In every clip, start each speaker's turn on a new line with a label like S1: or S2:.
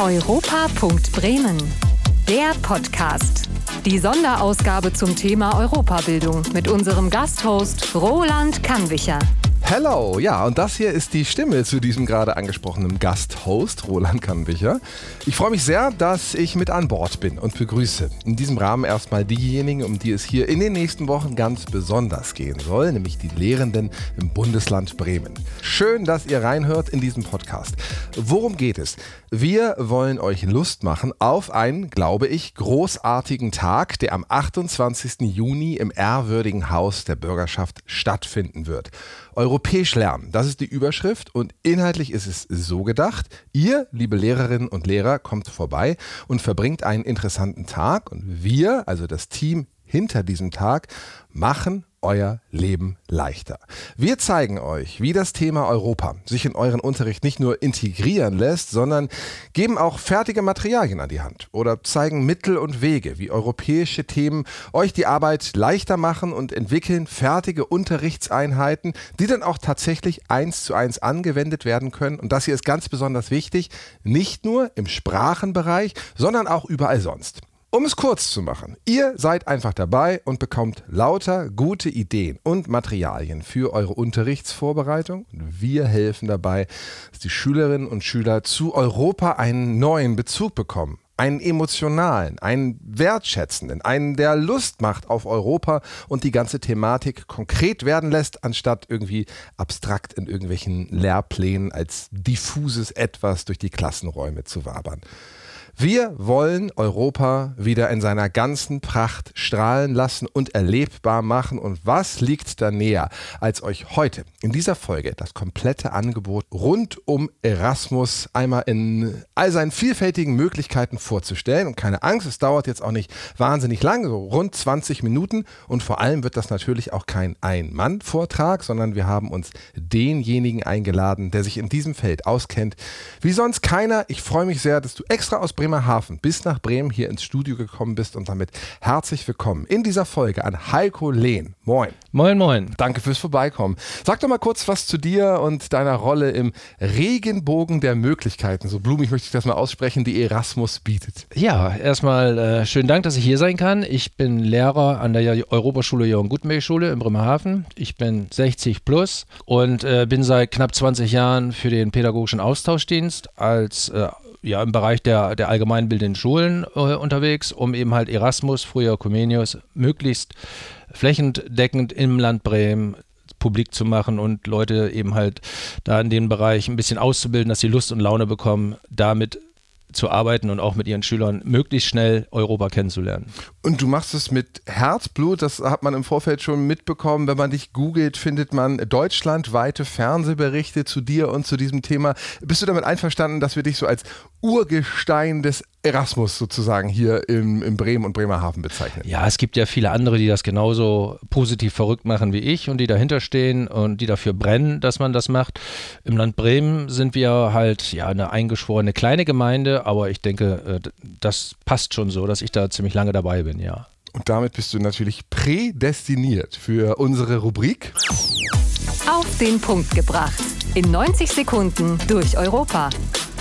S1: Europa.bremen. Der Podcast. Die Sonderausgabe zum Thema Europabildung mit unserem Gasthost Roland Kannwicher.
S2: Hello, ja, und das hier ist die Stimme zu diesem gerade angesprochenen Gasthost, Roland Kannwicher. Ich freue mich sehr, dass ich mit an Bord bin und begrüße in diesem Rahmen erstmal diejenigen, um die es hier in den nächsten Wochen ganz besonders gehen soll, nämlich die Lehrenden im Bundesland Bremen. Schön, dass ihr reinhört in diesem Podcast. Worum geht es? Wir wollen euch Lust machen auf einen, glaube ich, großartigen Tag, der am 28. Juni im ehrwürdigen Haus der Bürgerschaft stattfinden wird. Europäisch lernen, das ist die Überschrift und inhaltlich ist es so gedacht. Ihr, liebe Lehrerinnen und Lehrer, kommt vorbei und verbringt einen interessanten Tag und wir, also das Team hinter diesem Tag, machen euer Leben leichter. Wir zeigen euch, wie das Thema Europa sich in euren Unterricht nicht nur integrieren lässt, sondern geben auch fertige Materialien an die Hand oder zeigen Mittel und Wege, wie europäische Themen euch die Arbeit leichter machen und entwickeln fertige Unterrichtseinheiten, die dann auch tatsächlich eins zu eins angewendet werden können. Und das hier ist ganz besonders wichtig, nicht nur im Sprachenbereich, sondern auch überall sonst. Um es kurz zu machen, ihr seid einfach dabei und bekommt lauter gute Ideen und Materialien für eure Unterrichtsvorbereitung. Wir helfen dabei, dass die Schülerinnen und Schüler zu Europa einen neuen Bezug bekommen. Einen emotionalen, einen wertschätzenden, einen, der Lust macht auf Europa und die ganze Thematik konkret werden lässt, anstatt irgendwie abstrakt in irgendwelchen Lehrplänen als diffuses Etwas durch die Klassenräume zu wabern. Wir wollen Europa wieder in seiner ganzen Pracht strahlen lassen und erlebbar machen. Und was liegt da näher, als euch heute in dieser Folge das komplette Angebot rund um Erasmus einmal in all seinen vielfältigen Möglichkeiten vorzustellen? Und keine Angst, es dauert jetzt auch nicht wahnsinnig lang, so rund 20 Minuten. Und vor allem wird das natürlich auch kein Ein-Mann-Vortrag, sondern wir haben uns denjenigen eingeladen, der sich in diesem Feld auskennt, wie sonst keiner. Ich freue mich sehr, dass du extra aus Bremerhaven bis nach Bremen hier ins Studio gekommen bist und damit herzlich willkommen in dieser Folge an Heiko Lehn. Moin.
S3: Moin, moin.
S2: Danke fürs Vorbeikommen. Sag doch mal kurz was zu dir und deiner Rolle im Regenbogen der Möglichkeiten. So blumig möchte ich das mal aussprechen, die Erasmus bietet.
S3: Ja, erstmal äh, schönen Dank, dass ich hier sein kann. Ich bin Lehrer an der Europaschule Jörn Gutenberg Schule in Bremerhaven. Ich bin 60 plus und äh, bin seit knapp 20 Jahren für den pädagogischen Austauschdienst als äh, ja, im Bereich der, der allgemeinbildenden Schulen äh, unterwegs, um eben halt Erasmus, früher Comenius, möglichst flächendeckend im Land Bremen publik zu machen und Leute eben halt da in dem Bereich ein bisschen auszubilden, dass sie Lust und Laune bekommen, damit zu arbeiten und auch mit ihren Schülern möglichst schnell Europa kennenzulernen.
S2: Und du machst es mit Herzblut, das hat man im Vorfeld schon mitbekommen. Wenn man dich googelt, findet man deutschlandweite Fernsehberichte zu dir und zu diesem Thema. Bist du damit einverstanden, dass wir dich so als Urgestein des Erasmus sozusagen hier im, im Bremen und Bremerhaven bezeichnen.
S3: Ja, es gibt ja viele andere, die das genauso positiv verrückt machen wie ich und die dahinter stehen und die dafür brennen, dass man das macht. Im Land Bremen sind wir halt ja eine eingeschworene kleine Gemeinde, aber ich denke, äh, das passt schon so, dass ich da ziemlich lange dabei bin, ja.
S2: Und damit bist du natürlich prädestiniert für unsere Rubrik.
S1: Auf den Punkt gebracht. In 90 Sekunden durch Europa.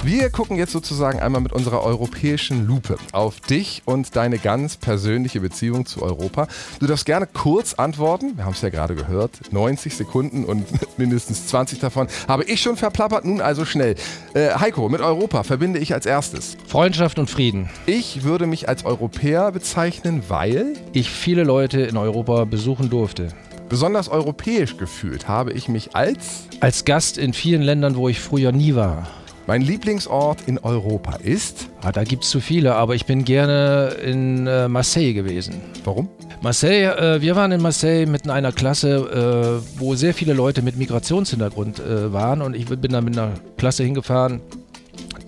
S2: Wir gucken jetzt sozusagen einmal mit unserer europäischen Lupe auf dich und deine ganz persönliche Beziehung zu Europa. Du darfst gerne kurz antworten. Wir haben es ja gerade gehört. 90 Sekunden und mindestens 20 davon habe ich schon verplappert. Nun also schnell. Äh, Heiko, mit Europa verbinde ich als erstes.
S3: Freundschaft und Frieden.
S2: Ich würde mich als Europäer bezeichnen, weil
S3: ich viele Leute in Europa besuchen durfte.
S2: Besonders europäisch gefühlt habe ich mich als
S3: als Gast in vielen Ländern, wo ich früher nie war.
S2: Mein Lieblingsort in Europa ist?
S3: Ah, da gibt es zu viele, aber ich bin gerne in äh, Marseille gewesen.
S2: Warum?
S3: Marseille, äh, wir waren in Marseille mit einer Klasse, äh, wo sehr viele Leute mit Migrationshintergrund äh, waren und ich bin da mit einer Klasse hingefahren,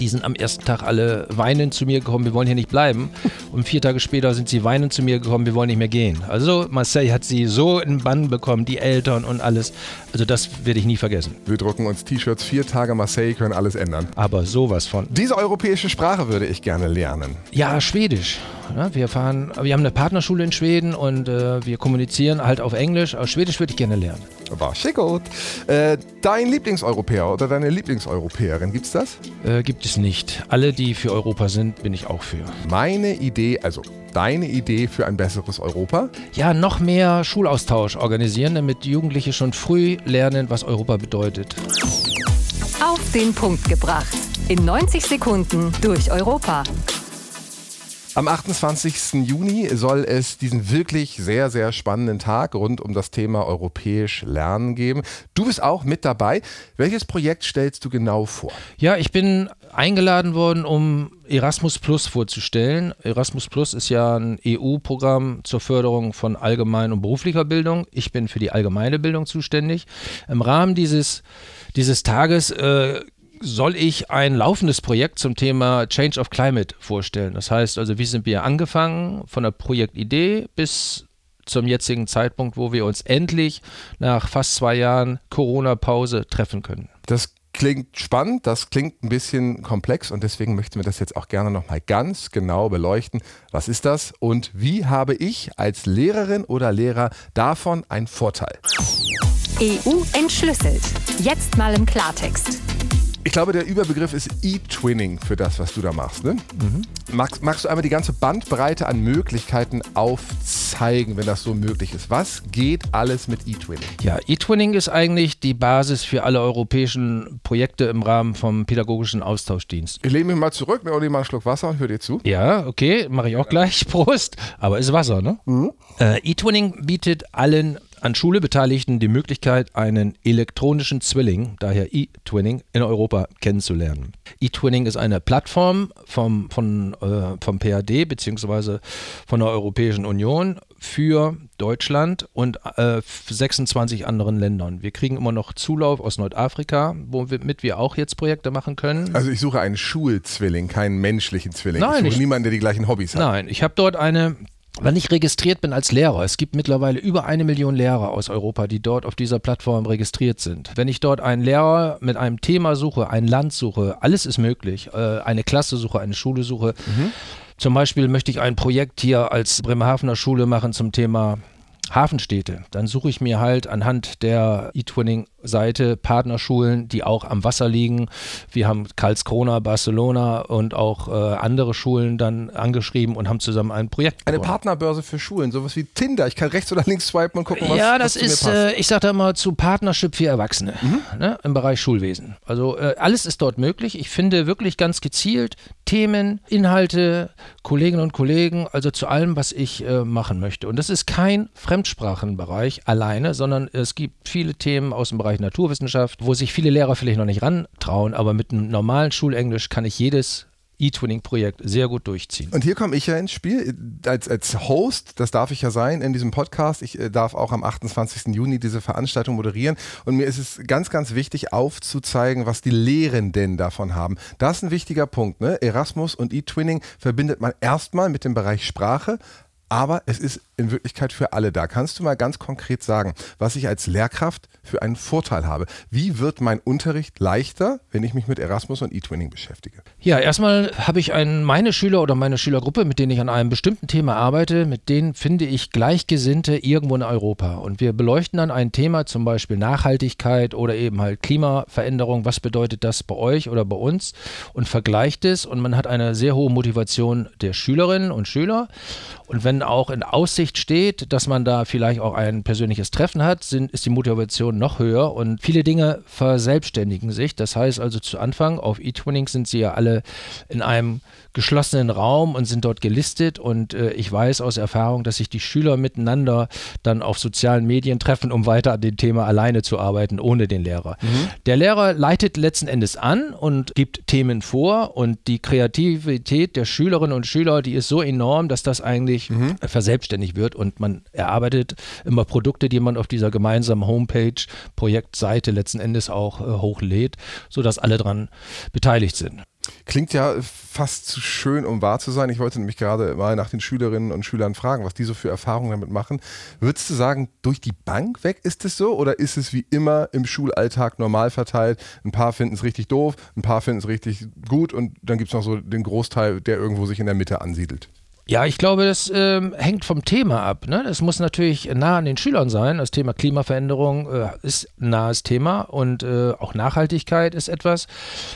S3: die sind am ersten Tag alle weinend zu mir gekommen, wir wollen hier nicht bleiben. Und vier Tage später sind sie weinend zu mir gekommen, wir wollen nicht mehr gehen. Also Marseille hat sie so in Bann bekommen, die Eltern und alles. Also das werde ich nie vergessen.
S2: Wir drucken uns T-Shirts, vier Tage Marseille können alles ändern.
S3: Aber sowas von.
S2: Diese europäische Sprache würde ich gerne lernen.
S3: Ja, Schwedisch. Ne? Wir fahren, wir haben eine Partnerschule in Schweden und äh, wir kommunizieren halt auf Englisch. Aber Schwedisch würde ich gerne lernen.
S2: War schick gut. Äh, dein Lieblingseuropäer oder deine Lieblingseuropäerin, gibt's das?
S3: Äh, gibt es nicht. Alle, die für Europa sind, bin ich auch für.
S2: Meine Idee, also deine Idee für ein besseres Europa?
S3: Ja, noch mehr Schulaustausch organisieren, damit Jugendliche schon früh lernen, was Europa bedeutet.
S1: Auf den Punkt gebracht. In 90 Sekunden durch Europa.
S2: Am 28. Juni soll es diesen wirklich sehr, sehr spannenden Tag rund um das Thema europäisch Lernen geben. Du bist auch mit dabei. Welches Projekt stellst du genau vor?
S3: Ja, ich bin eingeladen worden, um Erasmus Plus vorzustellen. Erasmus Plus ist ja ein EU-Programm zur Förderung von allgemein und beruflicher Bildung. Ich bin für die allgemeine Bildung zuständig. Im Rahmen dieses, dieses Tages äh, soll ich ein laufendes Projekt zum Thema Change of Climate vorstellen. Das heißt also, wie sind wir angefangen von der Projektidee bis zum jetzigen Zeitpunkt, wo wir uns endlich nach fast zwei Jahren Corona-Pause treffen können.
S2: Das klingt spannend, das klingt ein bisschen komplex und deswegen möchten wir das jetzt auch gerne nochmal ganz genau beleuchten. Was ist das und wie habe ich als Lehrerin oder Lehrer davon einen Vorteil?
S1: EU entschlüsselt. Jetzt mal im Klartext.
S2: Ich glaube, der Überbegriff ist E-Twinning für das, was du da machst. Ne? Mhm. Magst, magst du einmal die ganze Bandbreite an Möglichkeiten aufzeigen, wenn das so möglich ist? Was geht alles mit E-Twinning?
S3: Ja, E-Twinning ist eigentlich die Basis für alle europäischen Projekte im Rahmen vom pädagogischen Austauschdienst.
S2: Ich lehne mich mal zurück, mir auch mal einen Schluck Wasser und höre dir zu.
S3: Ja, okay, mache ich auch gleich. Prost. Aber ist Wasser, ne? Mhm. Äh, E-Twinning bietet allen an Schule Beteiligten die Möglichkeit, einen elektronischen Zwilling, daher E-Twinning, in Europa kennenzulernen. E-Twinning ist eine Plattform vom, von, äh, vom PAD bzw. von der Europäischen Union für Deutschland und äh, 26 anderen Ländern. Wir kriegen immer noch Zulauf aus Nordafrika, womit wir auch jetzt Projekte machen können.
S2: Also ich suche einen Schulzwilling, keinen menschlichen Zwilling.
S3: Nein,
S2: ich suche niemanden, der die gleichen Hobbys hat.
S3: Nein, ich habe dort eine wenn ich registriert bin als Lehrer, es gibt mittlerweile über eine Million Lehrer aus Europa, die dort auf dieser Plattform registriert sind. Wenn ich dort einen Lehrer mit einem Thema suche, ein Land suche, alles ist möglich, äh, eine Klasse suche, eine Schule suche. Mhm. Zum Beispiel möchte ich ein Projekt hier als Bremerhavener Schule machen zum Thema Hafenstädte. Dann suche ich mir halt anhand der eTwinning-Seite Partnerschulen, die auch am Wasser liegen. Wir haben Karlskrona, Barcelona und auch äh, andere Schulen dann angeschrieben und haben zusammen ein Projekt
S2: Eine Partnerbörse für Schulen, sowas wie Tinder. Ich kann rechts oder links swipen und gucken, was
S3: Ja, das
S2: was
S3: ist, äh, ich sage da immer zu Partnership für Erwachsene mhm. ne, im Bereich Schulwesen. Also äh, alles ist dort möglich. Ich finde wirklich ganz gezielt Themen, Inhalte, Kolleginnen und Kollegen, also zu allem, was ich äh, machen möchte. Und das ist kein Fremdsprachenbereich alleine, sondern es gibt viele Themen aus dem Bereich Naturwissenschaft, wo sich viele Lehrer vielleicht noch nicht rantrauen, aber mit einem normalen Schulenglisch kann ich jedes E-Twinning-Projekt sehr gut durchziehen.
S2: Und hier komme ich ja ins Spiel als, als Host, das darf ich ja sein in diesem Podcast. Ich äh, darf auch am 28. Juni diese Veranstaltung moderieren und mir ist es ganz, ganz wichtig aufzuzeigen, was die Lehrenden davon haben. Das ist ein wichtiger Punkt. Ne? Erasmus und E-Twinning verbindet man erstmal mit dem Bereich Sprache, aber es ist in Wirklichkeit für alle da. Kannst du mal ganz konkret sagen, was ich als Lehrkraft für einen Vorteil habe? Wie wird mein Unterricht leichter, wenn ich mich mit Erasmus und E-Twinning beschäftige?
S3: Ja, erstmal habe ich einen, meine Schüler oder meine Schülergruppe, mit denen ich an einem bestimmten Thema arbeite, mit denen finde ich Gleichgesinnte irgendwo in Europa. Und wir beleuchten dann ein Thema, zum Beispiel Nachhaltigkeit oder eben halt Klimaveränderung. Was bedeutet das bei euch oder bei uns? Und vergleicht es und man hat eine sehr hohe Motivation der Schülerinnen und Schüler. Und wenn auch in Aussicht steht, dass man da vielleicht auch ein persönliches Treffen hat, sind, ist die Motivation noch höher und viele Dinge verselbstständigen sich. Das heißt also zu Anfang auf eTwinning sind sie ja alle in einem geschlossenen Raum und sind dort gelistet. Und äh, ich weiß aus Erfahrung, dass sich die Schüler miteinander dann auf sozialen Medien treffen, um weiter an dem Thema alleine zu arbeiten, ohne den Lehrer. Mhm. Der Lehrer leitet letzten Endes an und gibt Themen vor und die Kreativität der Schülerinnen und Schüler, die ist so enorm, dass das eigentlich mhm. Verselbstständigt wird und man erarbeitet immer Produkte, die man auf dieser gemeinsamen Homepage, Projektseite letzten Endes auch äh, hochlädt, sodass alle daran beteiligt sind.
S2: Klingt ja fast zu schön, um wahr zu sein. Ich wollte nämlich gerade mal nach den Schülerinnen und Schülern fragen, was die so für Erfahrungen damit machen. Würdest du sagen, durch die Bank weg ist es so oder ist es wie immer im Schulalltag normal verteilt? Ein paar finden es richtig doof, ein paar finden es richtig gut und dann gibt es noch so den Großteil, der irgendwo sich in der Mitte ansiedelt.
S3: Ja, ich glaube, das ähm, hängt vom Thema ab. Ne? Muss natürlich nah an den Schülern sein. Das Thema Klimaveränderung äh, ist ein nahes Thema und äh, auch Nachhaltigkeit ist etwas.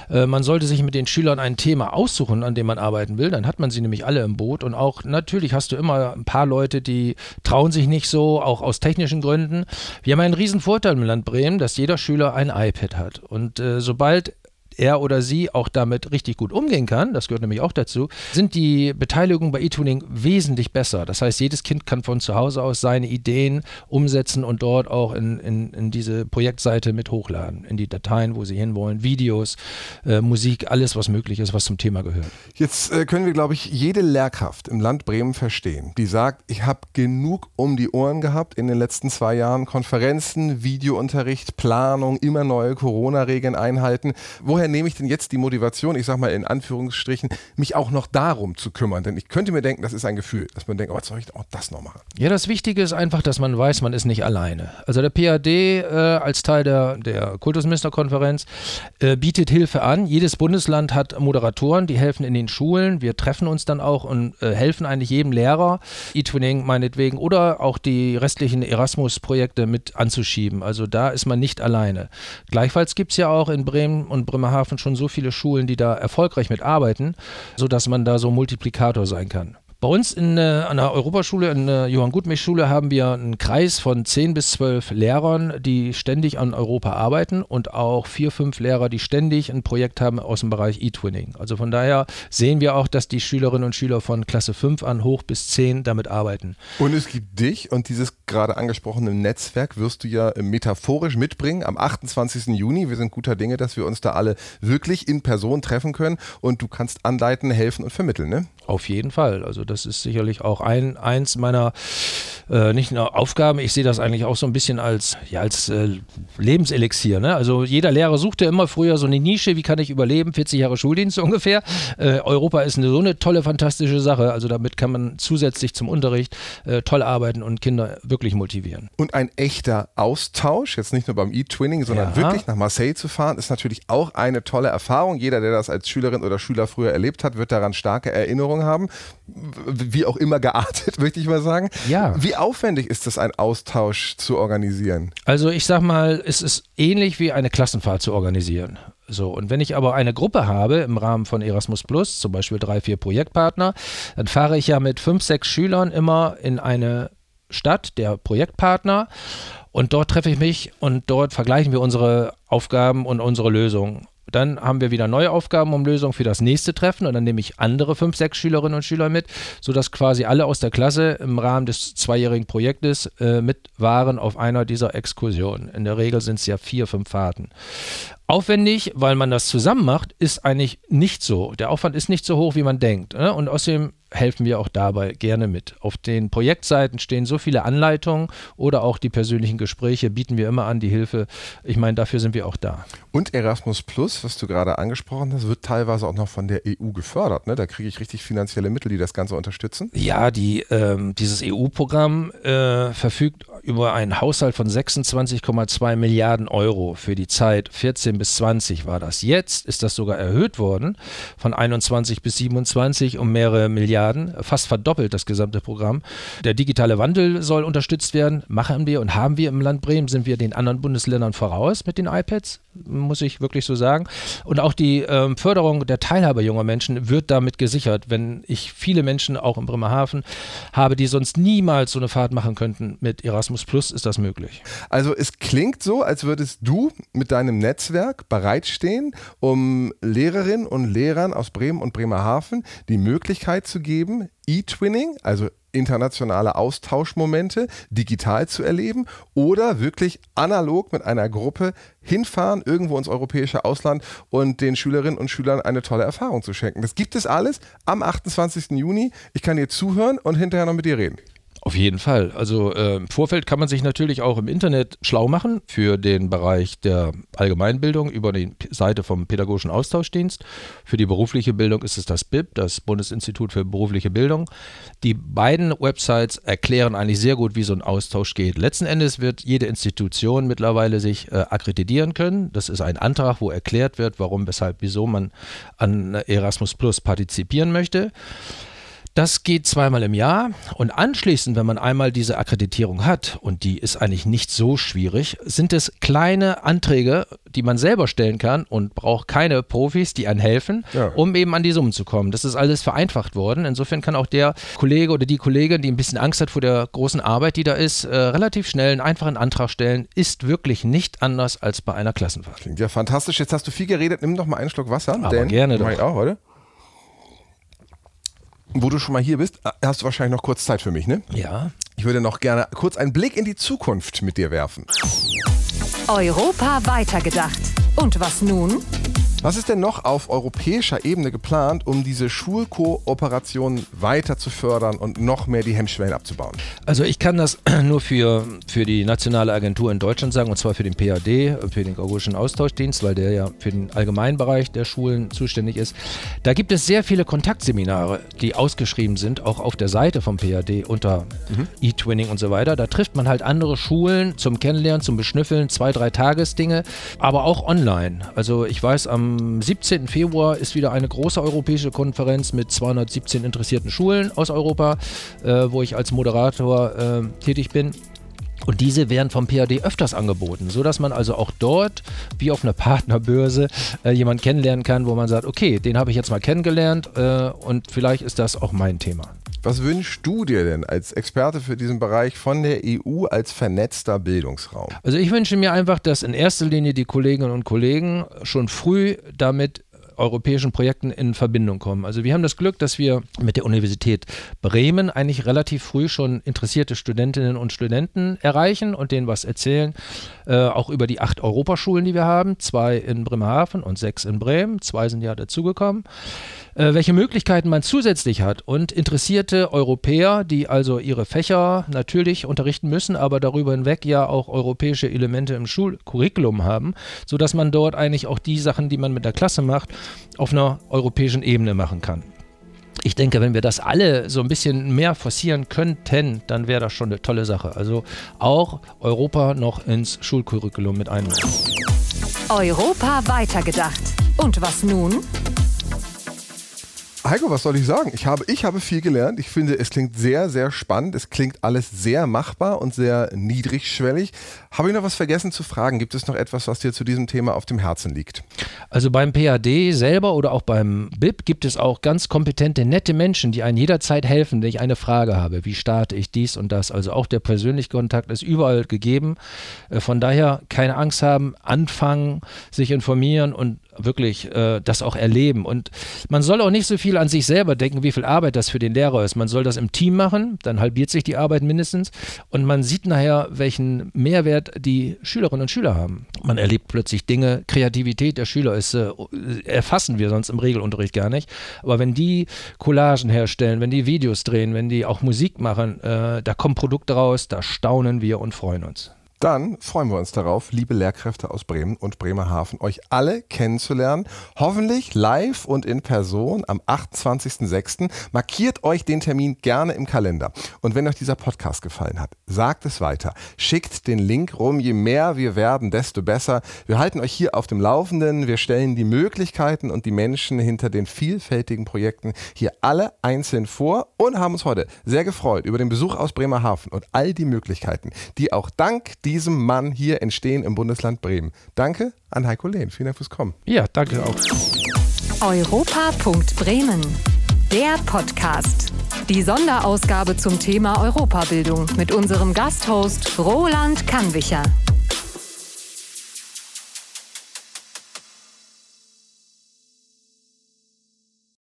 S3: Äh, man sollte sich mit den Schülern ein Thema aussuchen, an dem man arbeiten will. Dann hat man sie nämlich alle im Boot. Und auch natürlich hast du immer ein paar Leute, die trauen sich nicht so, auch aus technischen Gründen. Wir haben einen riesen Vorteil im Land Bremen, dass jeder Schüler ein iPad hat. Und äh, sobald er oder sie auch damit richtig gut umgehen kann, das gehört nämlich auch dazu, sind die Beteiligungen bei eTuning wesentlich besser. Das heißt, jedes Kind kann von zu Hause aus seine Ideen umsetzen und dort auch in, in, in diese Projektseite mit hochladen, in die Dateien, wo sie hinwollen, Videos, äh, Musik, alles, was möglich ist, was zum Thema gehört.
S2: Jetzt äh, können wir, glaube ich, jede Lehrkraft im Land Bremen verstehen, die sagt, ich habe genug um die Ohren gehabt in den letzten zwei Jahren, Konferenzen, Videounterricht, Planung, immer neue Corona-Regeln einhalten. Woher woher nehme ich denn jetzt die Motivation, ich sage mal in Anführungsstrichen, mich auch noch darum zu kümmern? Denn ich könnte mir denken, das ist ein Gefühl, dass man denkt, oh, jetzt soll ich auch das noch machen.
S3: Ja, das Wichtige ist einfach, dass man weiß, man ist nicht alleine. Also der PAD äh, als Teil der, der Kultusministerkonferenz äh, bietet Hilfe an. Jedes Bundesland hat Moderatoren, die helfen in den Schulen. Wir treffen uns dann auch und äh, helfen eigentlich jedem Lehrer, E-Twinning meinetwegen, oder auch die restlichen Erasmus-Projekte mit anzuschieben. Also da ist man nicht alleine. Gleichfalls gibt es ja auch in Bremen und Bremerhaven Bremerhaven schon so viele Schulen, die da erfolgreich mitarbeiten, sodass man da so Multiplikator sein kann. Bei uns in, äh, an der Europaschule, in der Johann Gutmich Schule, haben wir einen Kreis von 10 bis 12 Lehrern, die ständig an Europa arbeiten und auch vier, fünf Lehrer, die ständig ein Projekt haben aus dem Bereich E-Twinning. Also von daher sehen wir auch, dass die Schülerinnen und Schüler von Klasse 5 an hoch bis 10 damit arbeiten.
S2: Und es gibt dich und dieses gerade angesprochene Netzwerk wirst du ja metaphorisch mitbringen am 28. Juni. Wir sind guter Dinge, dass wir uns da alle wirklich in Person treffen können und du kannst anleiten, helfen und vermitteln, ne?
S3: Auf jeden Fall. Also das ist sicherlich auch ein, eins meiner äh, nicht nur Aufgaben, ich sehe das eigentlich auch so ein bisschen als, ja, als äh, Lebenselixier. Ne? Also jeder Lehrer sucht ja immer früher so eine Nische, wie kann ich überleben, 40 Jahre Schuldienst ungefähr. Äh, Europa ist eine, so eine tolle, fantastische Sache. Also damit kann man zusätzlich zum Unterricht äh, toll arbeiten und Kinder wirklich motivieren.
S2: Und ein echter Austausch, jetzt nicht nur beim E-Twinning, sondern ja. wirklich nach Marseille zu fahren, ist natürlich auch eine tolle Erfahrung. Jeder, der das als Schülerin oder Schüler früher erlebt hat, wird daran starke Erinnerungen haben. Wie auch immer geartet, möchte ich mal sagen.
S3: Ja.
S2: Wie aufwendig ist es, einen Austausch zu organisieren?
S3: Also ich sag mal, es ist ähnlich wie eine Klassenfahrt zu organisieren. So, und wenn ich aber eine Gruppe habe im Rahmen von Erasmus Plus, zum Beispiel drei, vier Projektpartner, dann fahre ich ja mit fünf, sechs Schülern immer in eine Stadt der Projektpartner und dort treffe ich mich und dort vergleichen wir unsere Aufgaben und unsere Lösungen. Dann haben wir wieder neue Aufgaben um Lösungen für das nächste Treffen und dann nehme ich andere fünf, sechs Schülerinnen und Schüler mit, sodass quasi alle aus der Klasse im Rahmen des zweijährigen Projektes äh, mit waren auf einer dieser Exkursionen. In der Regel sind es ja vier, fünf Fahrten. Aufwendig, weil man das zusammen macht, ist eigentlich nicht so. Der Aufwand ist nicht so hoch, wie man denkt. Ne? Und außerdem helfen wir auch dabei gerne mit. Auf den Projektseiten stehen so viele Anleitungen oder auch die persönlichen Gespräche bieten wir immer an, die Hilfe. Ich meine, dafür sind wir auch da.
S2: Und Erasmus Plus, was du gerade angesprochen hast, wird teilweise auch noch von der EU gefördert. Ne? Da kriege ich richtig finanzielle Mittel, die das Ganze unterstützen.
S3: Ja, die, ähm, dieses EU-Programm äh, verfügt über einen Haushalt von 26,2 Milliarden Euro für die Zeit 14 bis 20 war das. Jetzt ist das sogar erhöht worden von 21 bis 27 um mehrere Milliarden, fast verdoppelt das gesamte Programm. Der digitale Wandel soll unterstützt werden, machen wir und haben wir im Land Bremen, sind wir den anderen Bundesländern voraus mit den iPads, muss ich wirklich so sagen. Und auch die ähm, Förderung der Teilhabe junger Menschen wird damit gesichert. Wenn ich viele Menschen auch in Bremerhaven habe, die sonst niemals so eine Fahrt machen könnten mit Erasmus Plus ist das möglich.
S2: Also es klingt so, als würdest du mit deinem Netzwerk bereitstehen, um Lehrerinnen und Lehrern aus Bremen und Bremerhaven die Möglichkeit zu geben, E-Twinning, also internationale Austauschmomente digital zu erleben oder wirklich analog mit einer Gruppe hinfahren, irgendwo ins europäische Ausland und den Schülerinnen und Schülern eine tolle Erfahrung zu schenken. Das gibt es alles am 28. Juni. Ich kann dir zuhören und hinterher noch mit dir reden.
S3: Auf jeden Fall. Also äh, im Vorfeld kann man sich natürlich auch im Internet schlau machen für den Bereich der Allgemeinbildung über die Seite vom Pädagogischen Austauschdienst. Für die berufliche Bildung ist es das BIP, das Bundesinstitut für berufliche Bildung. Die beiden Websites erklären eigentlich sehr gut, wie so ein Austausch geht. Letzten Endes wird jede Institution mittlerweile sich äh, akkreditieren können. Das ist ein Antrag, wo erklärt wird, warum, weshalb, wieso man an Erasmus Plus partizipieren möchte. Das geht zweimal im Jahr und anschließend, wenn man einmal diese Akkreditierung hat, und die ist eigentlich nicht so schwierig, sind es kleine Anträge, die man selber stellen kann und braucht keine Profis, die einen helfen, ja. um eben an die Summen zu kommen. Das ist alles vereinfacht worden. Insofern kann auch der Kollege oder die Kollegin, die ein bisschen Angst hat vor der großen Arbeit, die da ist, äh, relativ schnell einen einfachen Antrag stellen. Ist wirklich nicht anders als bei einer Klassenfahrt.
S2: Klingt ja fantastisch. Jetzt hast du viel geredet. Nimm doch mal einen Schluck Wasser.
S3: Aber gerne
S2: doch. Ich auch, oder? Wo du schon mal hier bist, hast du wahrscheinlich noch kurz Zeit für mich, ne?
S3: Ja.
S2: Ich würde noch gerne kurz einen Blick in die Zukunft mit dir werfen.
S1: Europa weitergedacht. Und was nun?
S2: Was ist denn noch auf europäischer Ebene geplant, um diese Schulkooperation weiter zu fördern und noch mehr die Hemmschwellen abzubauen?
S3: Also ich kann das nur für, für die nationale Agentur in Deutschland sagen, und zwar für den PAD, für den Georgischen Austauschdienst, weil der ja für den Allgemeinbereich der Schulen zuständig ist. Da gibt es sehr viele Kontaktseminare, die ausgeschrieben sind, auch auf der Seite vom PAD unter mhm. E-Twinning und so weiter. Da trifft man halt andere Schulen zum Kennenlernen, zum Beschnüffeln, zwei, drei Tagesdinge, aber auch online. Also ich weiß, am am 17. Februar ist wieder eine große europäische Konferenz mit 217 interessierten Schulen aus Europa, äh, wo ich als Moderator äh, tätig bin. Und diese werden vom PAD öfters angeboten, sodass man also auch dort, wie auf einer Partnerbörse, äh, jemanden kennenlernen kann, wo man sagt, okay, den habe ich jetzt mal kennengelernt äh, und vielleicht ist das auch mein Thema.
S2: Was wünschst du dir denn als Experte für diesen Bereich von der EU als vernetzter Bildungsraum?
S3: Also ich wünsche mir einfach, dass in erster Linie die Kolleginnen und Kollegen schon früh damit europäischen Projekten in Verbindung kommen. Also wir haben das Glück, dass wir mit der Universität Bremen eigentlich relativ früh schon interessierte Studentinnen und Studenten erreichen und denen was erzählen, äh, auch über die acht Europaschulen, die wir haben, zwei in Bremerhaven und sechs in Bremen, zwei sind ja dazugekommen. Äh, welche Möglichkeiten man zusätzlich hat und interessierte Europäer, die also ihre Fächer natürlich unterrichten müssen, aber darüber hinweg ja auch europäische Elemente im Schulcurriculum haben, sodass man dort eigentlich auch die Sachen, die man mit der Klasse macht, auf einer europäischen Ebene machen kann. Ich denke, wenn wir das alle so ein bisschen mehr forcieren könnten, dann wäre das schon eine tolle Sache. Also auch Europa noch ins Schulcurriculum mit einbauen.
S1: Europa weitergedacht. Und was nun?
S2: Heiko, was soll ich sagen? Ich habe, ich habe viel gelernt. Ich finde, es klingt sehr, sehr spannend. Es klingt alles sehr machbar und sehr niedrigschwellig. Habe ich noch was vergessen zu fragen? Gibt es noch etwas, was dir zu diesem Thema auf dem Herzen liegt?
S3: Also beim PAD selber oder auch beim BIP gibt es auch ganz kompetente, nette Menschen, die einen jederzeit helfen, wenn ich eine Frage habe. Wie starte ich dies und das? Also auch der persönliche Kontakt ist überall gegeben. Äh, von daher keine Angst haben, anfangen, sich informieren und wirklich äh, das auch erleben. Und man soll auch nicht so viel an sich selber denken, wie viel Arbeit das für den Lehrer ist. Man soll das im Team machen, dann halbiert sich die Arbeit mindestens. Und man sieht nachher, welchen Mehrwert die Schülerinnen und Schüler haben. Man erlebt plötzlich Dinge, Kreativität der Schüler ist, äh, erfassen wir sonst im Regelunterricht gar nicht. Aber wenn die Collagen herstellen, wenn die Videos drehen, wenn die auch Musik machen, äh, da kommen Produkte raus, da staunen wir und freuen uns.
S2: Dann freuen wir uns darauf, liebe Lehrkräfte aus Bremen und Bremerhaven, euch alle kennenzulernen. Hoffentlich live und in Person am 28.06. Markiert euch den Termin gerne im Kalender. Und wenn euch dieser Podcast gefallen hat, sagt es weiter. Schickt den Link rum. Je mehr wir werden, desto besser. Wir halten euch hier auf dem Laufenden. Wir stellen die Möglichkeiten und die Menschen hinter den vielfältigen Projekten hier alle einzeln vor und haben uns heute sehr gefreut über den Besuch aus Bremerhaven und all die Möglichkeiten, die auch dank diesem Mann hier entstehen im Bundesland Bremen. Danke an Heiko Lehn. Vielen Dank fürs Kommen.
S3: Ja, danke auch.
S1: Europa.Bremen. Der Podcast. Die Sonderausgabe zum Thema Europabildung mit unserem Gasthost Roland Kannwicher.